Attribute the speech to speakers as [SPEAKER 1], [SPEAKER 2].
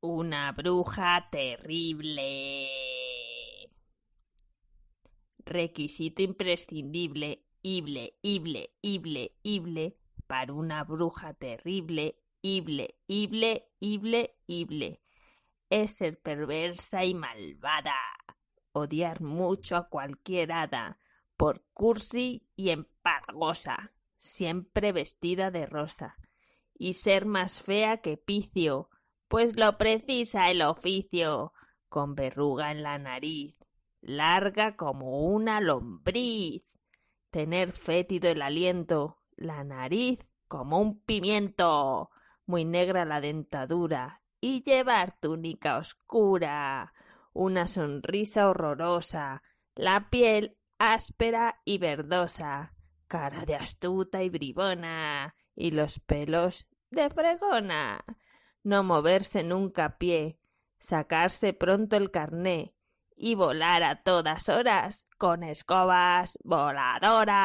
[SPEAKER 1] una bruja terrible. Requisito imprescindible, ible, ible, ible, ible, para una bruja terrible, ible, ible, ible, ible. Es ser perversa y malvada, odiar mucho a cualquier hada, por cursi y empargosa, siempre vestida de rosa, y ser más fea que picio, pues lo precisa el oficio, con verruga en la nariz, larga como una lombriz, tener fétido el aliento, la nariz como un pimiento, muy negra la dentadura, y llevar túnica oscura, una sonrisa horrorosa, la piel áspera y verdosa, cara de astuta y bribona, y los pelos de fregona, no moverse nunca pie, sacarse pronto el carné y volar a todas horas con escobas voladoras.